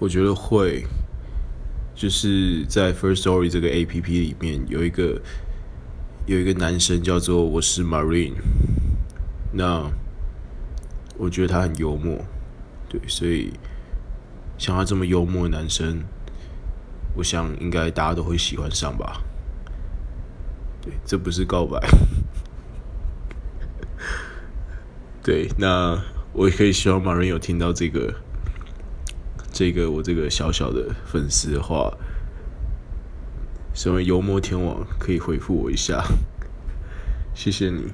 我觉得会，就是在 First Story 这个 APP 里面有一个有一个男生叫做我是 Marine，那我觉得他很幽默，对，所以像他这么幽默的男生，我想应该大家都会喜欢上吧。对，这不是告白。对，那我也可以希望 Marine 有听到这个。这个我这个小小的粉丝的话，身为幽默天王可以回复我一下，谢谢你。